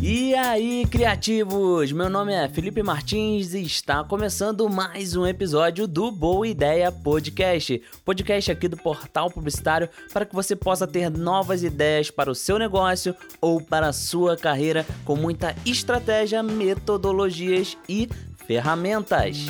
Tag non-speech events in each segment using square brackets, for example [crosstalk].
E aí, criativos! Meu nome é Felipe Martins e está começando mais um episódio do Boa Ideia Podcast. Podcast aqui do Portal Publicitário para que você possa ter novas ideias para o seu negócio ou para a sua carreira com muita estratégia, metodologias e ferramentas.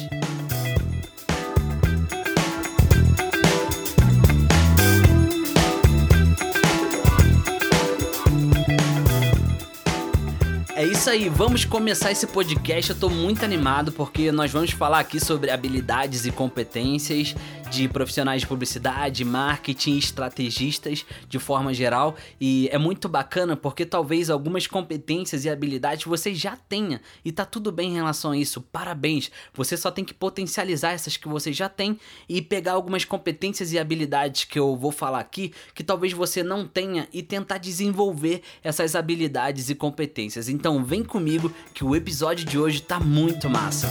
É isso aí, vamos começar esse podcast. Eu tô muito animado porque nós vamos falar aqui sobre habilidades e competências de profissionais de publicidade, marketing, estrategistas de forma geral. E é muito bacana porque talvez algumas competências e habilidades você já tenha e tá tudo bem em relação a isso. Parabéns! Você só tem que potencializar essas que você já tem e pegar algumas competências e habilidades que eu vou falar aqui que talvez você não tenha e tentar desenvolver essas habilidades e competências. Então, vem comigo que o episódio de hoje tá muito massa.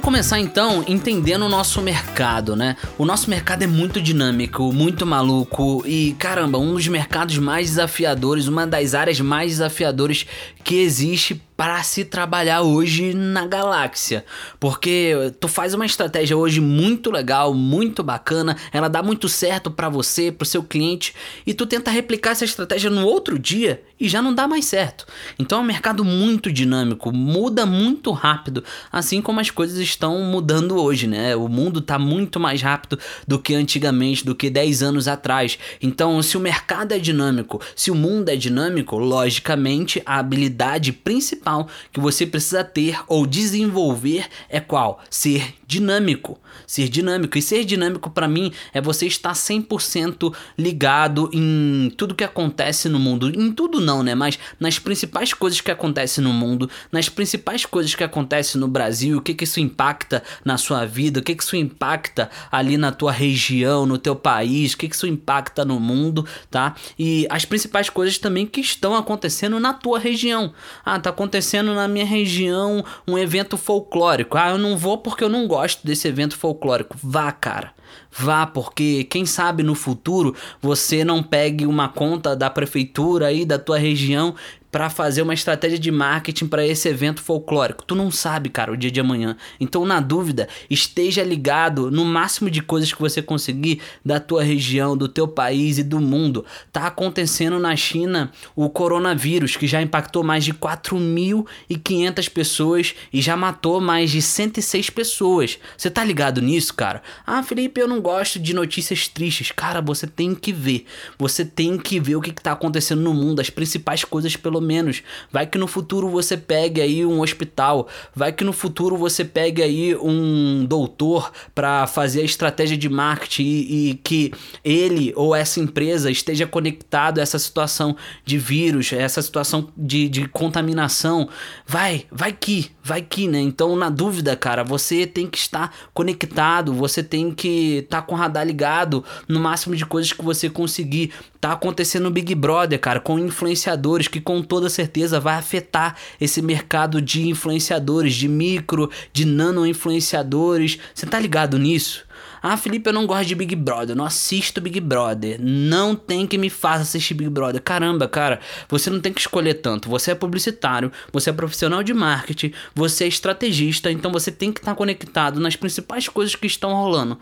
Vamos começar então entendendo o nosso mercado, né? O nosso mercado é muito dinâmico, muito maluco e caramba, um dos mercados mais desafiadores, uma das áreas mais desafiadoras que existe para se trabalhar hoje na galáxia. Porque tu faz uma estratégia hoje muito legal, muito bacana, ela dá muito certo para você, para o seu cliente, e tu tenta replicar essa estratégia no outro dia e já não dá mais certo. Então é um mercado muito dinâmico, muda muito rápido, assim como as coisas estão mudando hoje, né? O mundo está muito mais rápido do que antigamente, do que 10 anos atrás. Então, se o mercado é dinâmico, se o mundo é dinâmico, logicamente a habilidade principal principal que você precisa ter ou desenvolver é qual? Ser dinâmico. Ser dinâmico. E ser dinâmico para mim é você estar 100% ligado em tudo que acontece no mundo. Em tudo não, né? Mas nas principais coisas que acontecem no mundo, nas principais coisas que acontecem no Brasil, o que que isso impacta na sua vida, o que que isso impacta ali na tua região, no teu país, o que que isso impacta no mundo, tá? E as principais coisas também que estão acontecendo na tua região. Ah, tá acontecendo na minha região um evento folclórico. Ah, eu não vou porque eu não gosto gosto desse evento folclórico. Vá, cara. Vá, porque quem sabe no futuro você não pegue uma conta da prefeitura aí da tua região para fazer uma estratégia de marketing para esse evento folclórico. Tu não sabe, cara, o dia de amanhã. Então, na dúvida, esteja ligado no máximo de coisas que você conseguir da tua região, do teu país e do mundo. Tá acontecendo na China o coronavírus, que já impactou mais de 4.500 pessoas e já matou mais de 106 pessoas. Você tá ligado nisso, cara? Ah, Felipe, eu não gosto de notícias tristes. Cara, você tem que ver. Você tem que ver o que, que tá acontecendo no mundo, as principais coisas pelo pelo menos. Vai que no futuro você pegue aí um hospital, vai que no futuro você pegue aí um doutor para fazer a estratégia de marketing e, e, que ele ou essa empresa esteja conectado a essa situação de vírus, essa situação de, de contaminação. Vai, vai que, vai que, né? Então, na dúvida, cara, você tem que estar conectado, você tem que estar tá com o radar ligado no máximo de coisas que você conseguir. Tá acontecendo no Big Brother, cara, com influenciadores que com toda certeza vai afetar esse mercado de influenciadores, de micro, de nano influenciadores. Você tá ligado nisso? Ah, Felipe, eu não gosto de Big Brother, eu não assisto Big Brother. Não tem que me faça assistir Big Brother. Caramba, cara, você não tem que escolher tanto. Você é publicitário, você é profissional de marketing, você é estrategista, então você tem que estar conectado nas principais coisas que estão rolando.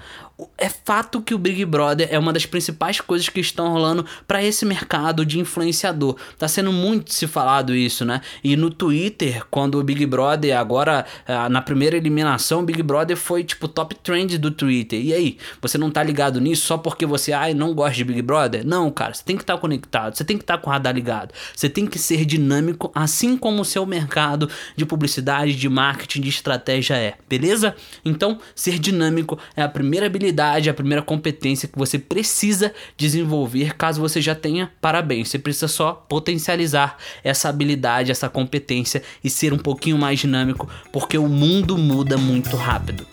É fato que o Big Brother é uma das principais coisas que estão rolando para esse mercado de influenciador. Tá sendo muito se falado isso, né? E no Twitter, quando o Big Brother agora ah, na primeira eliminação, o Big Brother foi tipo top trend do Twitter. E aí, você não tá ligado nisso só porque você, ai, não gosta de Big Brother? Não, cara, você tem que estar tá conectado, você tem que estar tá com o radar ligado, você tem que ser dinâmico, assim como o seu mercado de publicidade, de marketing, de estratégia é, beleza? Então, ser dinâmico é a primeira habilidade, a primeira competência que você precisa desenvolver, caso você já tenha, parabéns, você precisa só potencializar essa habilidade, essa competência e ser um pouquinho mais dinâmico, porque o mundo muda muito rápido.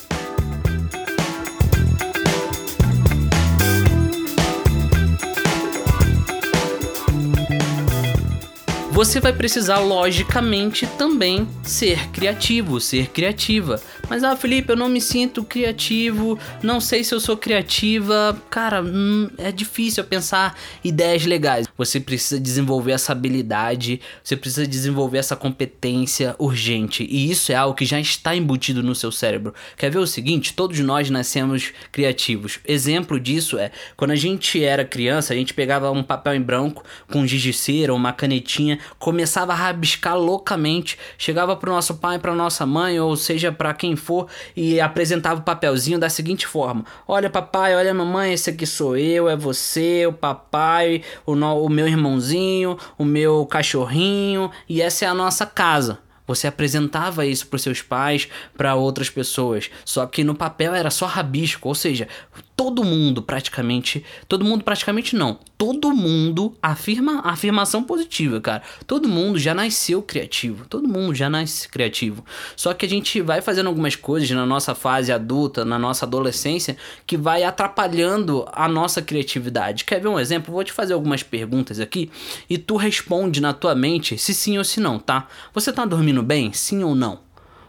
Você vai precisar logicamente também ser criativo, ser criativa, Mas ah, Felipe, eu não me sinto criativo, não sei se eu sou criativa. Cara, hum, é difícil pensar ideias legais. Você precisa desenvolver essa habilidade, você precisa desenvolver essa competência urgente. E isso é algo que já está embutido no seu cérebro. Quer ver o seguinte? Todos nós nascemos criativos. Exemplo disso é quando a gente era criança, a gente pegava um papel em branco com um giz de cera, uma canetinha, começava a rabiscar loucamente, chegava pro nosso pai, pra nossa mãe, ou seja, para quem for, e apresentava o papelzinho da seguinte forma: Olha, papai, olha, mamãe, esse aqui sou eu, é você, o papai, o, no, o meu irmãozinho, o meu cachorrinho, e essa é a nossa casa. Você apresentava isso para seus pais, para outras pessoas. Só que no papel era só rabisco, ou seja, todo mundo praticamente, todo mundo praticamente não, todo mundo afirma afirmação positiva, cara. Todo mundo já nasceu criativo, todo mundo já nasce criativo. Só que a gente vai fazendo algumas coisas na nossa fase adulta, na nossa adolescência, que vai atrapalhando a nossa criatividade. Quer ver um exemplo? Vou te fazer algumas perguntas aqui e tu responde na tua mente se sim ou se não, tá? Você tá dormindo bem? Sim ou não?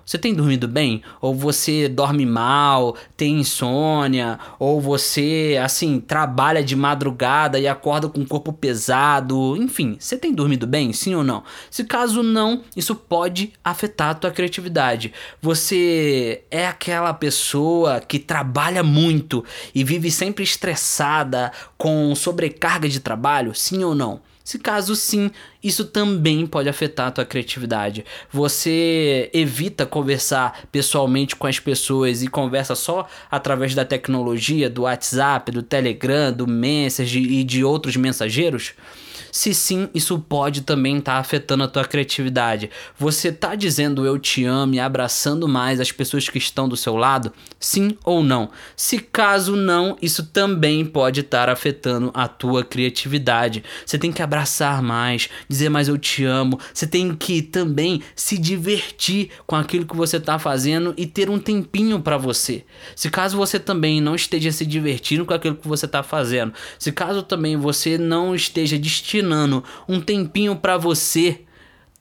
Você tem dormido bem? Ou você dorme mal, tem insônia? Ou você, assim, trabalha de madrugada e acorda com o corpo pesado? Enfim, você tem dormido bem? Sim ou não? Se caso não, isso pode afetar a tua criatividade. Você é aquela pessoa que trabalha muito e vive sempre estressada, com sobrecarga de trabalho? Sim ou não? Se caso sim, isso também pode afetar a tua criatividade. Você evita conversar pessoalmente com as pessoas e conversa só através da tecnologia, do WhatsApp, do Telegram, do Message e de outros mensageiros? Se sim, isso pode também estar tá afetando a tua criatividade. Você tá dizendo eu te amo e abraçando mais as pessoas que estão do seu lado? Sim ou não? Se caso não, isso também pode estar afetando a tua criatividade. Você tem que abraçar mais, dizer mais eu te amo. Você tem que também se divertir com aquilo que você está fazendo e ter um tempinho para você. Se caso você também não esteja se divertindo com aquilo que você está fazendo, se caso também você não esteja destinado imaginando um tempinho para você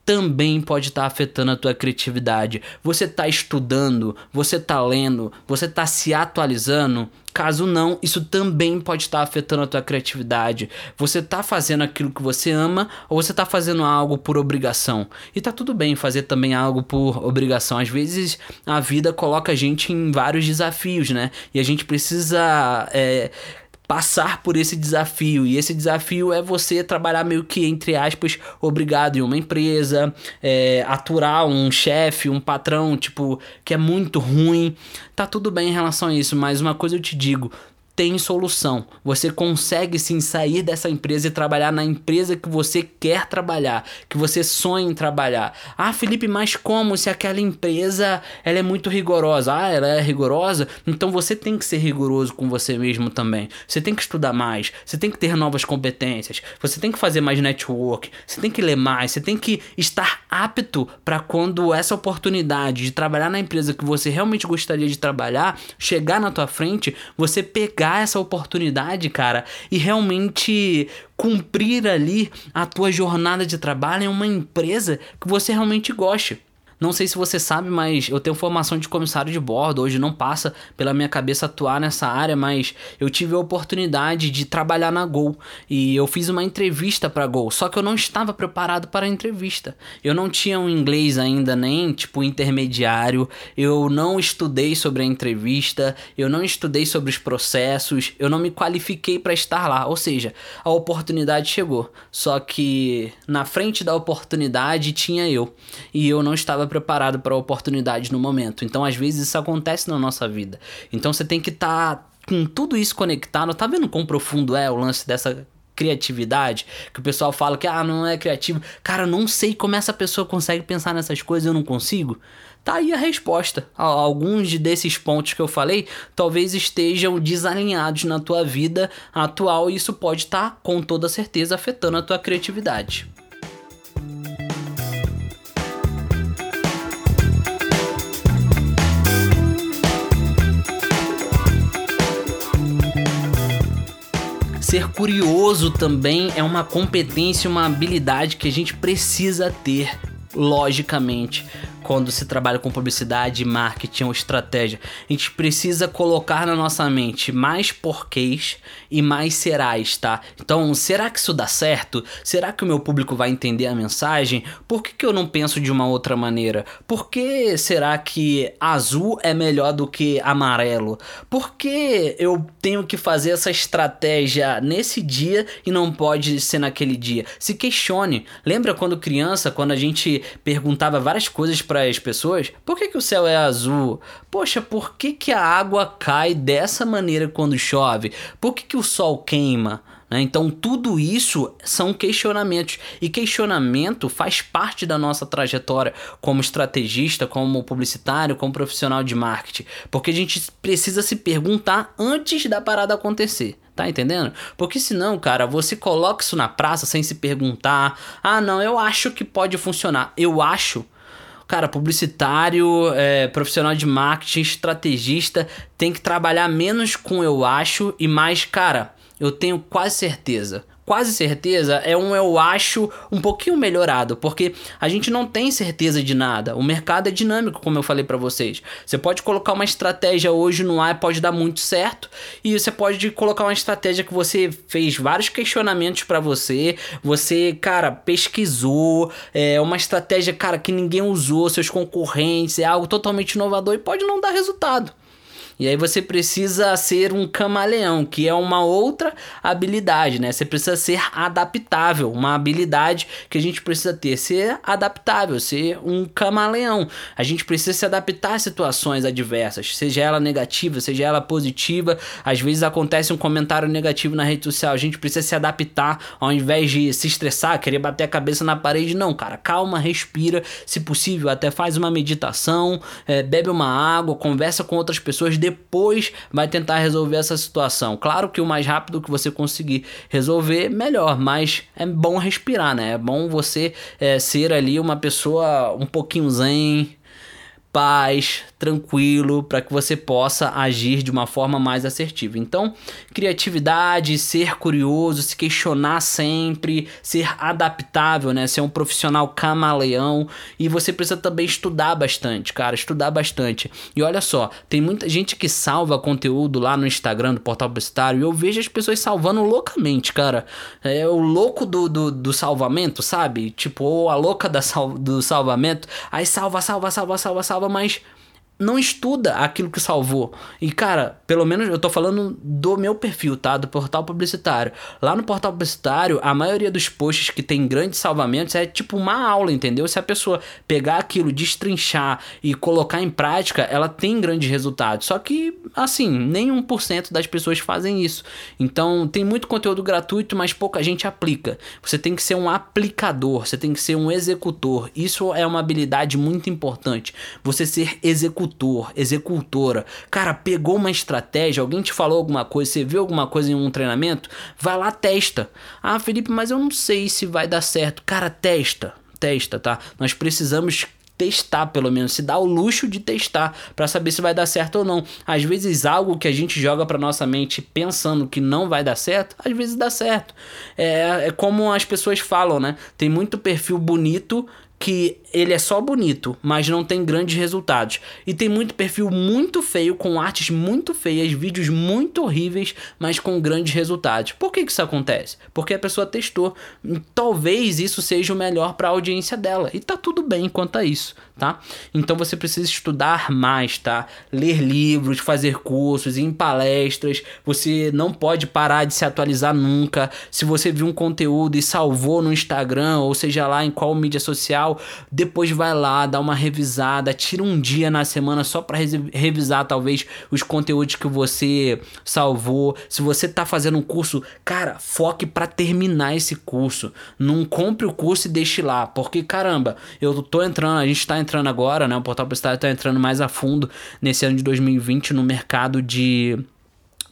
também pode estar tá afetando a tua criatividade. Você está estudando, você está lendo, você está se atualizando. Caso não, isso também pode estar tá afetando a tua criatividade. Você está fazendo aquilo que você ama ou você está fazendo algo por obrigação. E tá tudo bem fazer também algo por obrigação. Às vezes a vida coloca a gente em vários desafios, né? E a gente precisa é, passar por esse desafio. E esse desafio é você trabalhar meio que, entre aspas, obrigado em uma empresa, é, aturar um chefe, um patrão, tipo, que é muito ruim. Tá tudo bem em relação a isso, mas uma coisa eu te digo: tem solução. Você consegue sim sair dessa empresa e trabalhar na empresa que você quer trabalhar, que você sonha em trabalhar. Ah, Felipe, mas como se aquela empresa ela é muito rigorosa? Ah, ela é rigorosa? Então você tem que ser rigoroso com você mesmo também. Você tem que estudar mais, você tem que ter novas competências, você tem que fazer mais network, você tem que ler mais, você tem que estar apto para quando essa oportunidade de trabalhar na empresa que você realmente gostaria de trabalhar chegar na tua frente, você pegar pegar essa oportunidade, cara, e realmente cumprir ali a tua jornada de trabalho em uma empresa que você realmente goste. Não sei se você sabe, mas eu tenho formação de comissário de bordo. Hoje não passa pela minha cabeça atuar nessa área, mas eu tive a oportunidade de trabalhar na Gol e eu fiz uma entrevista para Gol. Só que eu não estava preparado para a entrevista. Eu não tinha um inglês ainda nem tipo intermediário. Eu não estudei sobre a entrevista. Eu não estudei sobre os processos. Eu não me qualifiquei para estar lá. Ou seja, a oportunidade chegou. Só que na frente da oportunidade tinha eu e eu não estava estava preparado para a oportunidade no momento. Então, às vezes, isso acontece na nossa vida. Então, você tem que estar tá com tudo isso conectado. Tá vendo quão profundo é o lance dessa criatividade, que o pessoal fala que ah, não é criativo. Cara, não sei como essa pessoa consegue pensar nessas coisas, eu não consigo. Tá aí a resposta. Alguns desses pontos que eu falei talvez estejam desalinhados na tua vida atual e isso pode estar tá, com toda certeza afetando a tua criatividade. Ser curioso também é uma competência, uma habilidade que a gente precisa ter, logicamente. Quando se trabalha com publicidade, marketing ou estratégia. A gente precisa colocar na nossa mente mais porquês e mais serás, tá? Então, será que isso dá certo? Será que o meu público vai entender a mensagem? Por que, que eu não penso de uma outra maneira? Por que será que azul é melhor do que amarelo? Por que eu tenho que fazer essa estratégia nesse dia e não pode ser naquele dia? Se questione. Lembra quando criança, quando a gente perguntava várias coisas para as pessoas? Por que, que o céu é azul? Poxa, por que, que a água cai dessa maneira quando chove? Por que, que o sol queima? Né? Então, tudo isso são questionamentos. E questionamento faz parte da nossa trajetória como estrategista, como publicitário, como profissional de marketing. Porque a gente precisa se perguntar antes da parada acontecer. Tá entendendo? Porque senão, cara, você coloca isso na praça sem se perguntar. Ah, não, eu acho que pode funcionar. Eu acho cara, publicitário, é, profissional de marketing, estrategista, tem que trabalhar menos com eu acho e mais, cara, eu tenho quase certeza. Quase certeza é um eu acho um pouquinho melhorado, porque a gente não tem certeza de nada. O mercado é dinâmico, como eu falei para vocês. Você pode colocar uma estratégia hoje no ar, pode dar muito certo, e você pode colocar uma estratégia que você fez vários questionamentos para você, você, cara, pesquisou, é uma estratégia, cara, que ninguém usou, seus concorrentes, é algo totalmente inovador e pode não dar resultado. E aí você precisa ser um camaleão, que é uma outra habilidade, né? Você precisa ser adaptável, uma habilidade que a gente precisa ter, ser adaptável, ser um camaleão. A gente precisa se adaptar a situações adversas, seja ela negativa, seja ela positiva. Às vezes acontece um comentário negativo na rede social, a gente precisa se adaptar ao invés de se estressar, querer bater a cabeça na parede. Não, cara, calma, respira, se possível, até faz uma meditação, é, bebe uma água, conversa com outras pessoas depois vai tentar resolver essa situação. Claro que o mais rápido que você conseguir resolver, melhor, mas é bom respirar, né? É bom você é, ser ali uma pessoa um pouquinho zen, paz, tranquilo, para que você possa agir de uma forma mais assertiva. Então, criatividade, ser curioso, se questionar sempre, ser adaptável, né? Ser um profissional camaleão e você precisa também estudar bastante, cara, estudar bastante. E olha só, tem muita gente que salva conteúdo lá no Instagram do Portal Publicitário e eu vejo as pessoas salvando loucamente, cara. É o louco do, do, do salvamento, sabe? Tipo, ou a louca da sal, do salvamento, aí salva, salva, salva, salva, salva mas não estuda aquilo que salvou. E cara, pelo menos eu tô falando do meu perfil, tá? Do portal publicitário. Lá no portal publicitário, a maioria dos posts que tem grandes salvamentos é tipo uma aula, entendeu? Se a pessoa pegar aquilo, destrinchar e colocar em prática, ela tem grandes resultados. Só que, assim, nem 1% das pessoas fazem isso. Então, tem muito conteúdo gratuito, mas pouca gente aplica. Você tem que ser um aplicador, você tem que ser um executor. Isso é uma habilidade muito importante. Você ser executor executor, executora. Cara, pegou uma estratégia, alguém te falou alguma coisa, você viu alguma coisa em um treinamento, vai lá, testa. Ah, Felipe, mas eu não sei se vai dar certo. Cara, testa, testa, tá? Nós precisamos testar pelo menos, se dá o luxo de testar para saber se vai dar certo ou não. Às vezes algo que a gente joga para nossa mente pensando que não vai dar certo, às vezes dá certo. É, é como as pessoas falam, né? Tem muito perfil bonito que ele é só bonito, mas não tem grandes resultados. E tem muito perfil muito feio, com artes muito feias, vídeos muito horríveis, mas com grandes resultados. Por que, que isso acontece? Porque a pessoa testou. Talvez isso seja o melhor para a audiência dela. E tá tudo bem quanto a isso, tá? Então você precisa estudar mais, tá? Ler livros, fazer cursos, ir em palestras. Você não pode parar de se atualizar nunca. Se você viu um conteúdo e salvou no Instagram, ou seja lá em qual mídia social, depois vai lá, dá uma revisada, tira um dia na semana só para revisar talvez os conteúdos que você salvou. Se você tá fazendo um curso, cara, foque para terminar esse curso. Não compre o curso e deixe lá, porque caramba, eu tô entrando, a gente tá entrando agora, né? O Portal Publicitário tá entrando mais a fundo nesse ano de 2020 no mercado de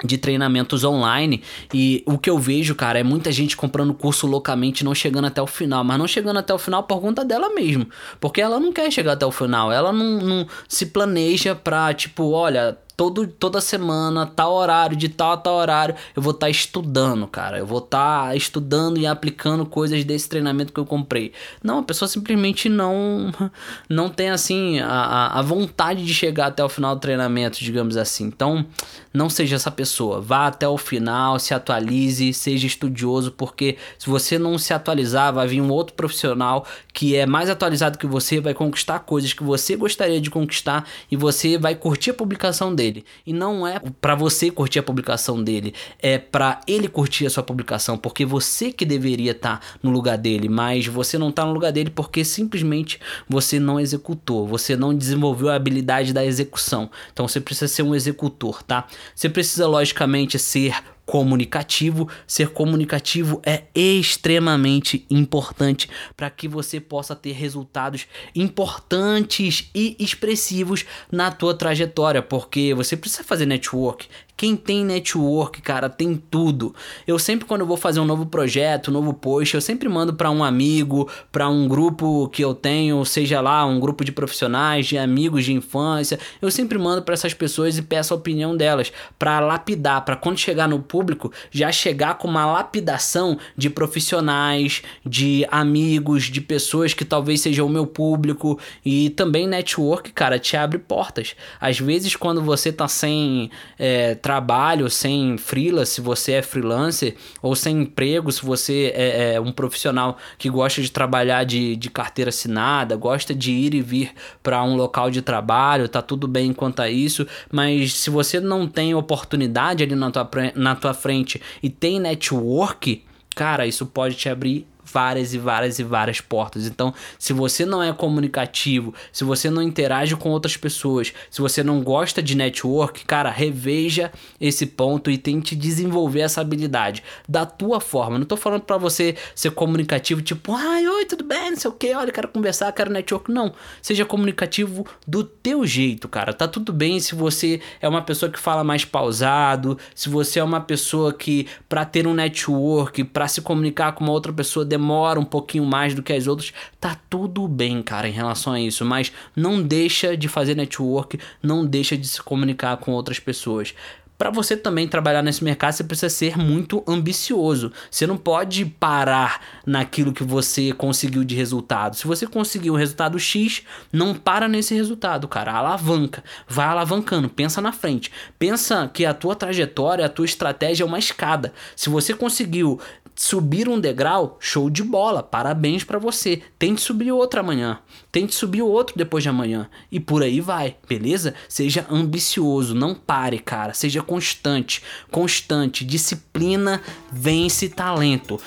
de treinamentos online. E o que eu vejo, cara, é muita gente comprando curso loucamente não chegando até o final, mas não chegando até o final por conta dela mesmo, porque ela não quer chegar até o final, ela não, não se planeja pra, tipo, olha, todo, toda semana, tal horário, de tal a tal horário, eu vou estar tá estudando, cara. Eu vou estar tá estudando e aplicando coisas desse treinamento que eu comprei. Não, a pessoa simplesmente não [laughs] não tem assim a, a vontade de chegar até o final do treinamento, digamos assim. Então, não seja essa pessoa. Vá até o final, se atualize, seja estudioso, porque se você não se atualizar, vai vir um outro profissional que é mais atualizado que você, vai conquistar coisas que você gostaria de conquistar e você vai curtir a publicação dele dele. E não é para você curtir a publicação dele, é para ele curtir a sua publicação, porque você que deveria estar tá no lugar dele, mas você não tá no lugar dele porque simplesmente você não executou, você não desenvolveu a habilidade da execução. Então você precisa ser um executor, tá? Você precisa logicamente ser comunicativo. Ser comunicativo é extremamente importante para que você possa ter resultados importantes e expressivos na tua trajetória, porque você precisa fazer network, quem tem network, cara, tem tudo. Eu sempre quando eu vou fazer um novo projeto, um novo post, eu sempre mando para um amigo, para um grupo que eu tenho, seja lá um grupo de profissionais, de amigos de infância. Eu sempre mando para essas pessoas e peço a opinião delas para lapidar, para quando chegar no público já chegar com uma lapidação de profissionais, de amigos, de pessoas que talvez sejam o meu público e também network, cara, te abre portas. Às vezes quando você tá sem é, trabalho, sem freela, se você é freelancer, ou sem emprego, se você é, é um profissional que gosta de trabalhar de, de carteira assinada, gosta de ir e vir para um local de trabalho, tá tudo bem quanto a isso, mas se você não tem oportunidade ali na tua, na tua frente e tem network, cara, isso pode te abrir várias e várias e várias portas. Então, se você não é comunicativo, se você não interage com outras pessoas, se você não gosta de network, cara, reveja esse ponto e tente desenvolver essa habilidade da tua forma. Não tô falando para você ser comunicativo, tipo, ai, oi, tudo bem, não sei o que, olha, quero conversar, quero network. Não, seja comunicativo do teu jeito, cara. Tá tudo bem se você é uma pessoa que fala mais pausado, se você é uma pessoa que para ter um network, para se comunicar com uma outra pessoa demora um pouquinho mais do que as outras, tá tudo bem, cara, em relação a isso, mas não deixa de fazer network, não deixa de se comunicar com outras pessoas para você também trabalhar nesse mercado, você precisa ser muito ambicioso. Você não pode parar naquilo que você conseguiu de resultado. Se você conseguiu um resultado X, não para nesse resultado, cara. Alavanca. Vai alavancando. Pensa na frente. Pensa que a tua trajetória, a tua estratégia é uma escada. Se você conseguiu subir um degrau, show de bola, parabéns para você. Tente subir outro amanhã, tente subir outro depois de amanhã e por aí vai, beleza? Seja ambicioso, não pare, cara, seja constante, constante, disciplina vence talento.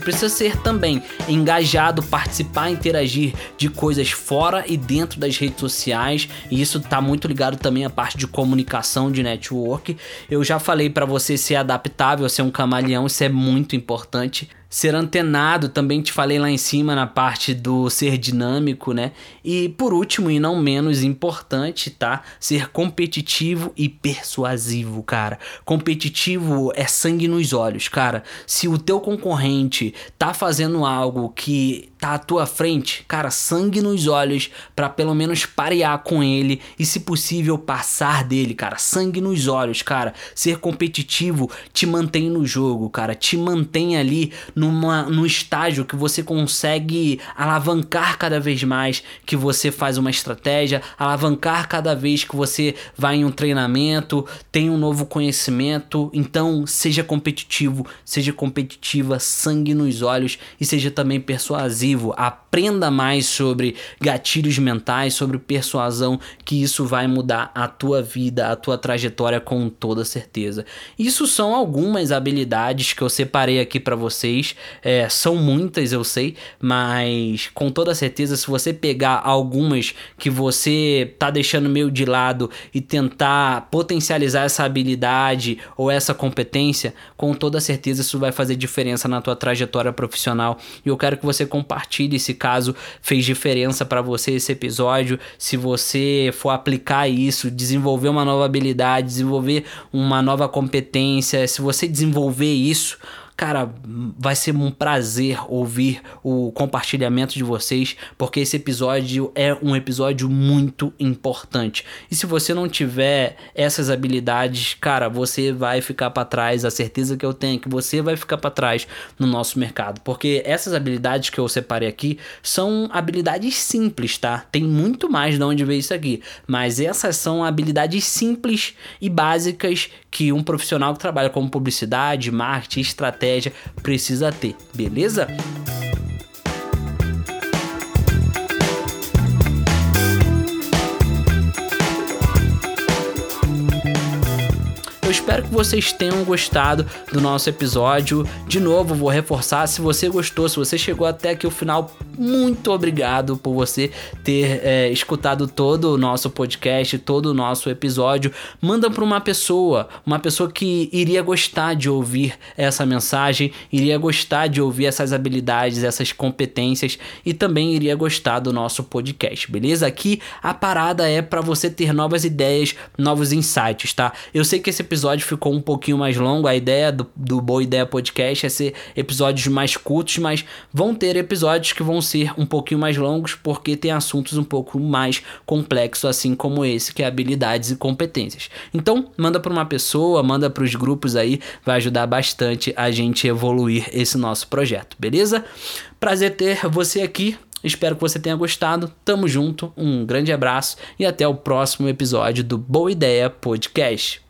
Precisa ser também engajado, participar, interagir de coisas fora e dentro das redes sociais. E isso está muito ligado também à parte de comunicação, de network. Eu já falei para você ser adaptável, ser um camaleão, isso é muito importante ser antenado, também te falei lá em cima na parte do ser dinâmico, né? E por último e não menos importante, tá? Ser competitivo e persuasivo, cara. Competitivo é sangue nos olhos, cara. Se o teu concorrente tá fazendo algo que tá à tua frente, cara, sangue nos olhos para pelo menos parear com ele e se possível passar dele, cara. Sangue nos olhos, cara. Ser competitivo te mantém no jogo, cara. Te mantém ali numa, num estágio que você consegue alavancar cada vez mais que você faz uma estratégia, alavancar cada vez que você vai em um treinamento, tem um novo conhecimento. Então, seja competitivo, seja competitiva, sangue nos olhos e seja também persuasivo. Aprenda mais sobre gatilhos mentais, sobre persuasão, que isso vai mudar a tua vida, a tua trajetória com toda certeza. Isso são algumas habilidades que eu separei aqui para vocês é, são muitas, eu sei, mas com toda certeza, se você pegar algumas que você tá deixando meio de lado e tentar potencializar essa habilidade ou essa competência, com toda certeza isso vai fazer diferença na tua trajetória profissional. E eu quero que você compartilhe compartilhe se caso fez diferença para você esse episódio. Se você for aplicar isso, desenvolver uma nova habilidade, desenvolver uma nova competência, se você desenvolver isso, Cara, vai ser um prazer ouvir o compartilhamento de vocês, porque esse episódio é um episódio muito importante. E se você não tiver essas habilidades, cara, você vai ficar para trás. A certeza que eu tenho é que você vai ficar para trás no nosso mercado, porque essas habilidades que eu separei aqui são habilidades simples, tá? Tem muito mais de onde ver isso aqui, mas essas são habilidades simples e básicas que um profissional que trabalha com publicidade, marketing, estratégia precisa ter, beleza? Espero que vocês tenham gostado do nosso episódio. De novo, vou reforçar: se você gostou, se você chegou até aqui o final, muito obrigado por você ter é, escutado todo o nosso podcast, todo o nosso episódio. Manda para uma pessoa, uma pessoa que iria gostar de ouvir essa mensagem, iria gostar de ouvir essas habilidades, essas competências e também iria gostar do nosso podcast, beleza? Aqui a parada é para você ter novas ideias, novos insights, tá? Eu sei que esse episódio episódio ficou um pouquinho mais longo. A ideia do, do Boa Ideia Podcast é ser episódios mais curtos, mas vão ter episódios que vão ser um pouquinho mais longos porque tem assuntos um pouco mais complexos, assim como esse, que é habilidades e competências. Então, manda para uma pessoa, manda para os grupos aí, vai ajudar bastante a gente evoluir esse nosso projeto, beleza? Prazer ter você aqui. Espero que você tenha gostado. Tamo junto, um grande abraço e até o próximo episódio do Boa Ideia Podcast.